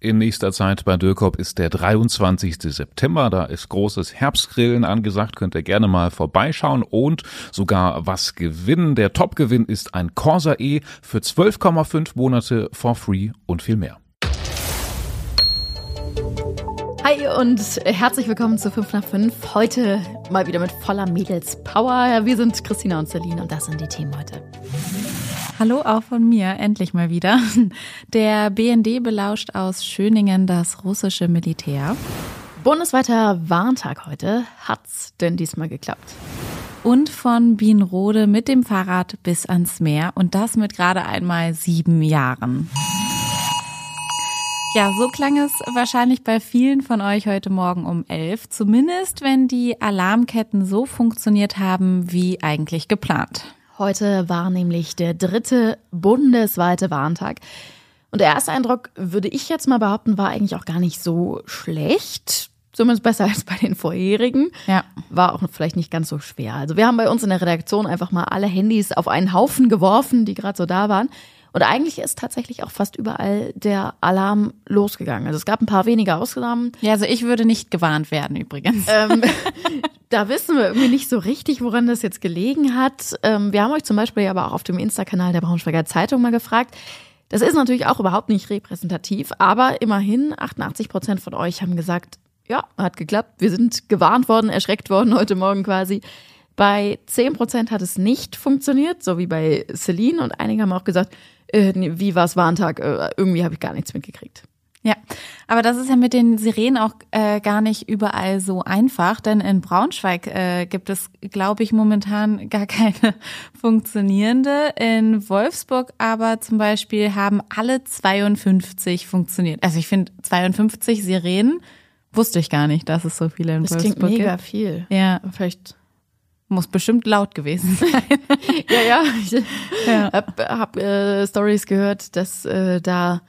in nächster Zeit bei Dürkop ist der 23. September. Da ist großes Herbstgrillen angesagt. Könnt ihr gerne mal vorbeischauen und sogar was gewinnen. Der Topgewinn ist ein Corsa E für 12,5 Monate for free und viel mehr. Hi und herzlich willkommen zu 5 nach 5. Heute mal wieder mit voller Mädels-Power. Wir sind Christina und Celine und das sind die Themen heute. Hallo auch von mir, endlich mal wieder. Der BND belauscht aus Schöningen das russische Militär. Bundesweiter Warntag heute. Hat's denn diesmal geklappt? Und von Bienrode mit dem Fahrrad bis ans Meer und das mit gerade einmal sieben Jahren. Ja, so klang es wahrscheinlich bei vielen von euch heute Morgen um elf. Zumindest, wenn die Alarmketten so funktioniert haben, wie eigentlich geplant. Heute war nämlich der dritte bundesweite Warntag. Und der erste Eindruck, würde ich jetzt mal behaupten, war eigentlich auch gar nicht so schlecht. Zumindest besser als bei den vorherigen. Ja. War auch vielleicht nicht ganz so schwer. Also wir haben bei uns in der Redaktion einfach mal alle Handys auf einen Haufen geworfen, die gerade so da waren. Und eigentlich ist tatsächlich auch fast überall der Alarm losgegangen. Also es gab ein paar wenige Ausnahmen. Ja, also ich würde nicht gewarnt werden übrigens. Ähm, da wissen wir irgendwie nicht so richtig, woran das jetzt gelegen hat. Ähm, wir haben euch zum Beispiel aber auch auf dem Insta-Kanal der Braunschweiger Zeitung mal gefragt. Das ist natürlich auch überhaupt nicht repräsentativ, aber immerhin 88 Prozent von euch haben gesagt, ja, hat geklappt. Wir sind gewarnt worden, erschreckt worden heute Morgen quasi. Bei 10 Prozent hat es nicht funktioniert, so wie bei Celine. Und einige haben auch gesagt, äh, wie war es Warntag? Äh, irgendwie habe ich gar nichts mitgekriegt. Ja, aber das ist ja mit den Sirenen auch äh, gar nicht überall so einfach, denn in Braunschweig äh, gibt es, glaube ich, momentan gar keine funktionierende. In Wolfsburg aber zum Beispiel haben alle 52 funktioniert. Also ich finde 52 Sirenen wusste ich gar nicht, dass es so viele in das Wolfsburg klingt mega gibt. viel. Ja, Vielleicht muss bestimmt laut gewesen sein. ja, ja. Ich Ja. hab, hab äh, Stories gehört, dass äh, da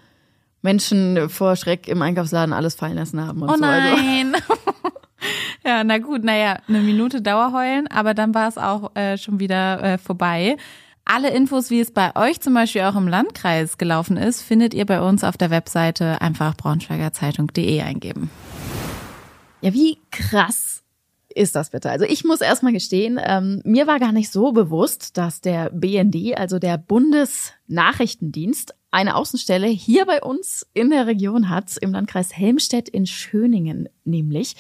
Menschen vor Schreck im Einkaufsladen alles fallen lassen haben und Oh so. Also, nein. ja, na gut, naja, eine Minute Dauerheulen, aber dann war es auch äh, schon wieder äh, vorbei. Alle Infos, wie es bei euch zum Beispiel auch im Landkreis gelaufen ist, findet ihr bei uns auf der Webseite einfach braunschweigerzeitung.de eingeben. ja, wie krass ist das bitte? Also ich muss erstmal gestehen, ähm, mir war gar nicht so bewusst, dass der BND, also der Bundesnachrichtendienst, eine Außenstelle hier bei uns in der Region hat, im Landkreis Helmstedt in Schöningen nämlich.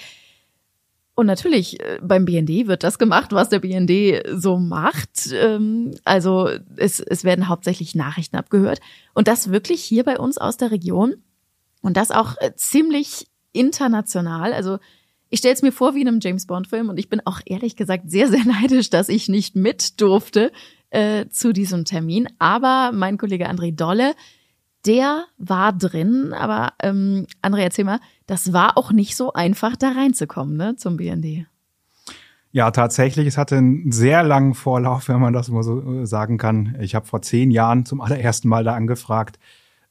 Und natürlich, äh, beim BND wird das gemacht, was der BND so macht. Ähm, Also es, es werden hauptsächlich Nachrichten abgehört. Und das wirklich hier bei uns aus der Region. Und das auch äh, ziemlich international. Also ich stelle es mir vor wie in einem James Bond-Film und ich bin auch ehrlich gesagt sehr, sehr neidisch, dass ich nicht mit durfte äh, zu diesem Termin. Aber mein Kollege André Dolle, der war drin. Aber ähm, André, erzähl mal, das war auch nicht so einfach, da reinzukommen, ne, zum BND. Ja, tatsächlich. Es hatte einen sehr langen Vorlauf, wenn man das mal so äh, sagen kann. Ich habe vor zehn Jahren zum allerersten Mal da angefragt.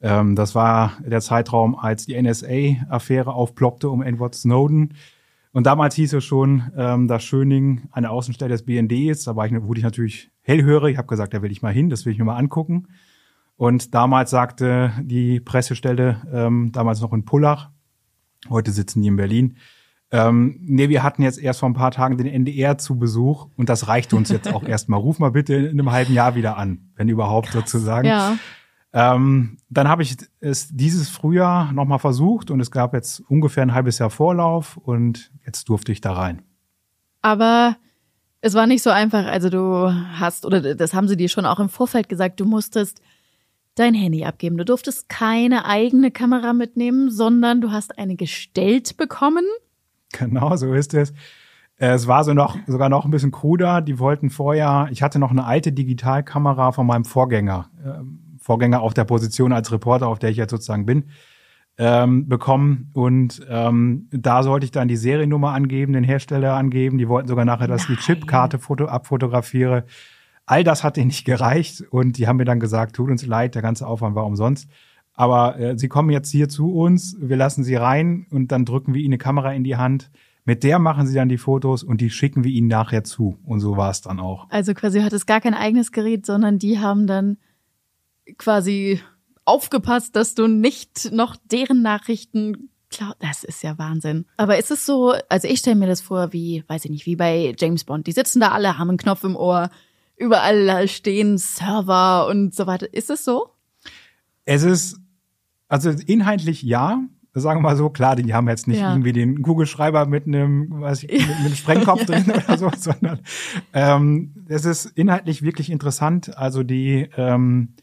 Ähm, das war der Zeitraum, als die NSA-Affäre aufploppte um Edward Snowden. Und damals hieß es schon, ähm, dass Schöning eine Außenstelle des BND ist. Da war ich, wurde ich natürlich hellhörig. Ich habe gesagt, da will ich mal hin, das will ich mir mal angucken. Und damals sagte die Pressestelle, ähm, damals noch in Pullach, heute sitzen die in Berlin, ähm, nee, wir hatten jetzt erst vor ein paar Tagen den NDR zu Besuch und das reicht uns jetzt auch erstmal. Ruf mal bitte in einem halben Jahr wieder an, wenn überhaupt sozusagen. Ja. Ähm, dann habe ich es dieses Frühjahr nochmal versucht und es gab jetzt ungefähr ein halbes Jahr Vorlauf und jetzt durfte ich da rein. Aber es war nicht so einfach. Also du hast, oder das haben sie dir schon auch im Vorfeld gesagt, du musstest dein Handy abgeben. Du durftest keine eigene Kamera mitnehmen, sondern du hast eine gestellt bekommen. Genau, so ist es. Äh, Es war so noch, sogar noch ein bisschen kruder. Die wollten vorher, ich hatte noch eine alte Digitalkamera von meinem Vorgänger, ähm, Vorgänger auf der Position als Reporter, auf der ich jetzt sozusagen bin. ähm, bekommen und ähm, da sollte ich dann die Seriennummer angeben, den Hersteller angeben. Die wollten sogar nachher, dass ich die Chipkarte foto abfotografiere. All das hat denen nicht gereicht und die haben mir dann gesagt, tut uns leid, der ganze Aufwand war umsonst. Aber äh, sie kommen jetzt hier zu uns, wir lassen sie rein und dann drücken wir ihnen eine Kamera in die Hand. Mit der machen sie dann die Fotos und die schicken wir ihnen nachher zu. Und so war es dann auch. Also quasi hat es gar kein eigenes Gerät, sondern die haben dann quasi aufgepasst, dass du nicht noch deren Nachrichten Klar, das ist ja Wahnsinn. Aber ist es so, also ich stelle mir das vor, wie, weiß ich nicht, wie bei James Bond. Die sitzen da alle, haben einen Knopf im Ohr, überall stehen Server und so weiter. Ist es so? Es ist, also inhaltlich ja. Sagen wir mal so, klar, die haben jetzt nicht ja. irgendwie den Kugelschreiber mit einem, weiß ich, mit, einem Sprengkopf drin oder so, sondern ähm, es ist inhaltlich wirklich interessant. Also die ähm,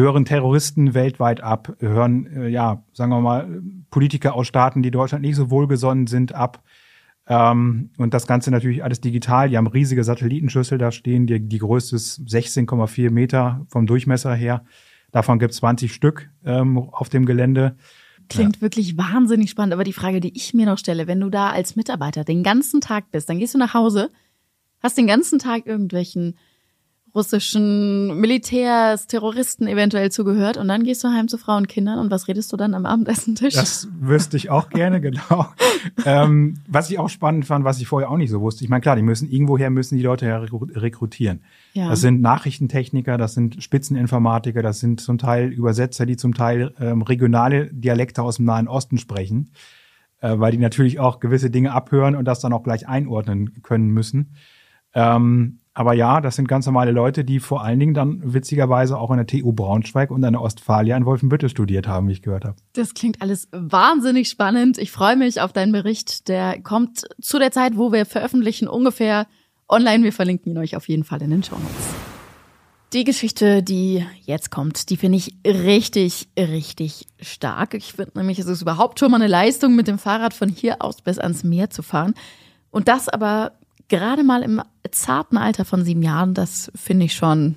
hören Terroristen weltweit ab, hören, äh, ja, sagen wir mal, Politiker aus Staaten, die Deutschland nicht so wohlgesonnen sind, ab. Ähm, und das Ganze natürlich alles digital. Die haben riesige Satellitenschüssel da stehen, die, die größte ist 16,4 Meter vom Durchmesser her. Davon gibt es 20 Stück ähm, auf dem Gelände. Klingt ja. wirklich wahnsinnig spannend. Aber die Frage, die ich mir noch stelle, wenn du da als Mitarbeiter den ganzen Tag bist, dann gehst du nach Hause, hast den ganzen Tag irgendwelchen russischen Militärs, Terroristen eventuell zugehört und dann gehst du heim zu Frauen und Kindern und was redest du dann am Abendessentisch? Das wüsste ich auch gerne, genau. ähm, was ich auch spannend fand, was ich vorher auch nicht so wusste. Ich meine, klar, die müssen irgendwoher müssen die Leute ja rekrutieren. Ja. Das sind Nachrichtentechniker, das sind Spitzeninformatiker, das sind zum Teil Übersetzer, die zum Teil ähm, regionale Dialekte aus dem Nahen Osten sprechen, äh, weil die natürlich auch gewisse Dinge abhören und das dann auch gleich einordnen können müssen. Ähm, aber ja, das sind ganz normale Leute, die vor allen Dingen dann witzigerweise auch in der TU Braunschweig und an der Ostfalia in Wolfenbüttel studiert haben, wie ich gehört habe. Das klingt alles wahnsinnig spannend. Ich freue mich auf deinen Bericht. Der kommt zu der Zeit, wo wir veröffentlichen, ungefähr online. Wir verlinken ihn euch auf jeden Fall in den Show Notes. Die Geschichte, die jetzt kommt, die finde ich richtig, richtig stark. Ich finde nämlich, es ist überhaupt schon mal eine Leistung, mit dem Fahrrad von hier aus bis ans Meer zu fahren. Und das aber gerade mal im zarten Alter von sieben Jahren, das finde ich schon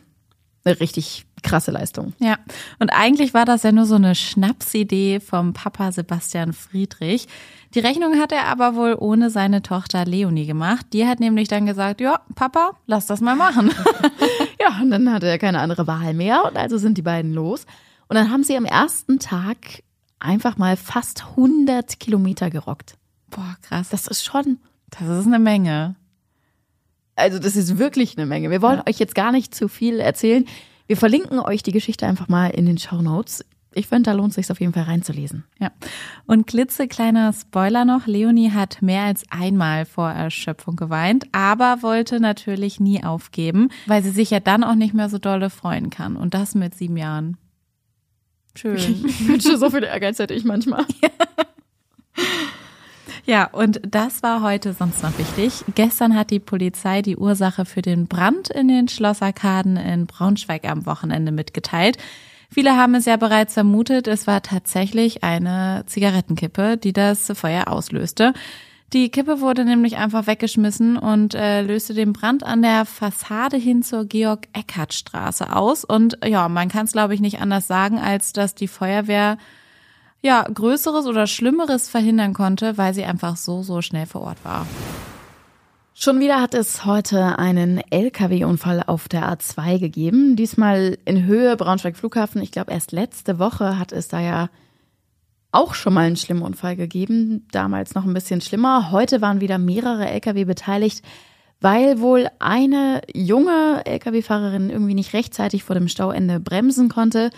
eine richtig krasse Leistung. Ja, und eigentlich war das ja nur so eine Schnapsidee vom Papa Sebastian Friedrich. Die Rechnung hat er aber wohl ohne seine Tochter Leonie gemacht. Die hat nämlich dann gesagt, ja, Papa, lass das mal machen. ja, und dann hatte er keine andere Wahl mehr und also sind die beiden los. Und dann haben sie am ersten Tag einfach mal fast 100 Kilometer gerockt. Boah, krass. Das ist schon... Das ist eine Menge. Also das ist wirklich eine Menge. Wir wollen ja. euch jetzt gar nicht zu viel erzählen. Wir verlinken euch die Geschichte einfach mal in den Show Notes. Ich finde, da lohnt es sich auf jeden Fall reinzulesen. Ja. Und klitzekleiner Spoiler noch. Leonie hat mehr als einmal vor Erschöpfung geweint, aber wollte natürlich nie aufgeben, weil sie sich ja dann auch nicht mehr so dolle freuen kann. Und das mit sieben Jahren. Schön. Ich wünsche, so viel Ehrgeiz hätte ich manchmal. Ja. Ja, und das war heute sonst noch wichtig. Gestern hat die Polizei die Ursache für den Brand in den Schlossarkaden in Braunschweig am Wochenende mitgeteilt. Viele haben es ja bereits vermutet, es war tatsächlich eine Zigarettenkippe, die das Feuer auslöste. Die Kippe wurde nämlich einfach weggeschmissen und äh, löste den Brand an der Fassade hin zur Georg-Eckert-Straße aus. Und ja, man kann es, glaube ich, nicht anders sagen, als dass die Feuerwehr ja, Größeres oder Schlimmeres verhindern konnte, weil sie einfach so, so schnell vor Ort war. Schon wieder hat es heute einen Lkw-Unfall auf der A2 gegeben. Diesmal in Höhe Braunschweig Flughafen. Ich glaube, erst letzte Woche hat es da ja auch schon mal einen schlimmen Unfall gegeben. Damals noch ein bisschen schlimmer. Heute waren wieder mehrere Lkw beteiligt, weil wohl eine junge Lkw-Fahrerin irgendwie nicht rechtzeitig vor dem Stauende bremsen konnte.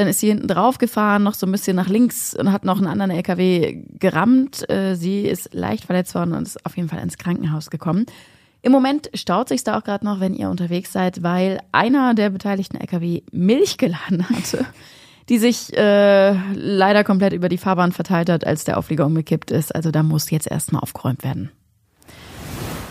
Dann ist sie hinten drauf gefahren, noch so ein bisschen nach links und hat noch einen anderen LKW gerammt. Äh, sie ist leicht verletzt worden und ist auf jeden Fall ins Krankenhaus gekommen. Im Moment staut sich da auch gerade noch, wenn ihr unterwegs seid, weil einer der beteiligten LKW Milch geladen hatte, die sich äh, leider komplett über die Fahrbahn verteilt hat, als der Auflieger umgekippt ist. Also da muss jetzt erstmal aufgeräumt werden.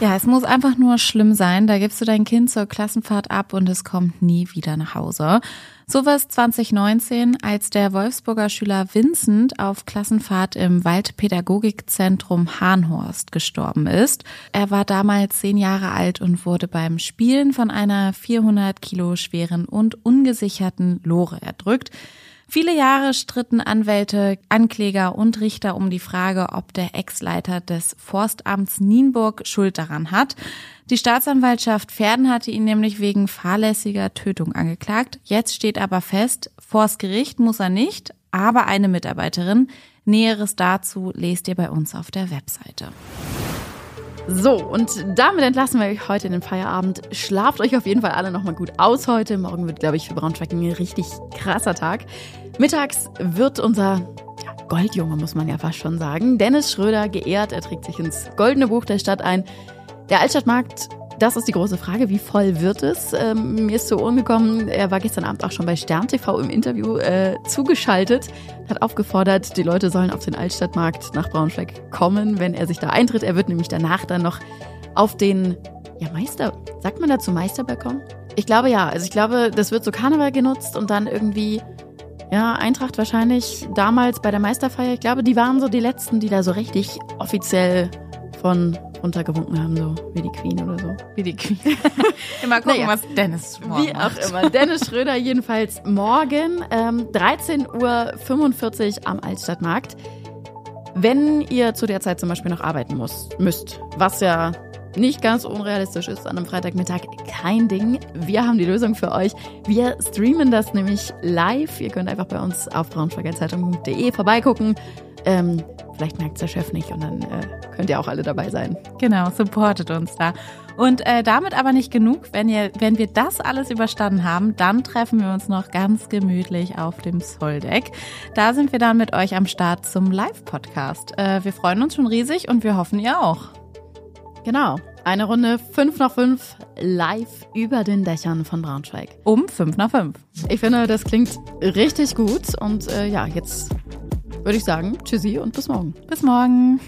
Ja, es muss einfach nur schlimm sein. Da gibst du dein Kind zur Klassenfahrt ab und es kommt nie wieder nach Hause. So war es 2019, als der Wolfsburger Schüler Vincent auf Klassenfahrt im Waldpädagogikzentrum Hahnhorst gestorben ist. Er war damals zehn Jahre alt und wurde beim Spielen von einer 400 Kilo schweren und ungesicherten Lore erdrückt. Viele Jahre stritten Anwälte, Ankläger und Richter um die Frage, ob der Ex-Leiter des Forstamts Nienburg Schuld daran hat. Die Staatsanwaltschaft Pferden hatte ihn nämlich wegen fahrlässiger Tötung angeklagt. Jetzt steht aber fest, vors Gericht muss er nicht, aber eine Mitarbeiterin. Näheres dazu lest ihr bei uns auf der Webseite. So, und damit entlassen wir euch heute in den Feierabend. Schlaft euch auf jeden Fall alle nochmal gut aus heute. Morgen wird, glaube ich, für Braunschweig ein richtig krasser Tag. Mittags wird unser Goldjunge, muss man ja fast schon sagen, Dennis Schröder geehrt. Er trägt sich ins Goldene Buch der Stadt ein. Der Altstadtmarkt das ist die große Frage. Wie voll wird es? Ähm, mir ist zu Ohren gekommen, er war gestern Abend auch schon bei Stern TV im Interview äh, zugeschaltet, hat aufgefordert, die Leute sollen auf den Altstadtmarkt nach Braunschweig kommen, wenn er sich da eintritt. Er wird nämlich danach dann noch auf den ja, Meister, sagt man dazu Meisterbalkon? Ich glaube ja. Also ich glaube, das wird so Karneval genutzt und dann irgendwie, ja, Eintracht wahrscheinlich damals bei der Meisterfeier. Ich glaube, die waren so die letzten, die da so richtig offiziell von runtergewunken haben, so wie die Queen oder so. Wie die Queen. immer gucken, naja, was Dennis morgen Wie auch immer. Dennis Schröder jedenfalls morgen, ähm, 13.45 Uhr am Altstadtmarkt. Wenn ihr zu der Zeit zum Beispiel noch arbeiten muss, müsst, was ja nicht ganz unrealistisch ist an einem Freitagmittag, kein Ding. Wir haben die Lösung für euch. Wir streamen das nämlich live. Ihr könnt einfach bei uns auf braunschweigerzeitung.de vorbeigucken. Ähm, vielleicht merkt es der Chef nicht und dann äh, könnt ihr auch alle dabei sein. Genau, supportet uns da. Und äh, damit aber nicht genug. Wenn, ihr, wenn wir das alles überstanden haben, dann treffen wir uns noch ganz gemütlich auf dem Soldeck. Da sind wir dann mit euch am Start zum Live-Podcast. Äh, wir freuen uns schon riesig und wir hoffen, ihr auch. Genau. Eine Runde 5 nach 5 live über den Dächern von Braunschweig. Um 5 nach 5. Ich finde, das klingt richtig gut. Und äh, ja, jetzt würde ich sagen, tschüssi und bis morgen. Bis morgen.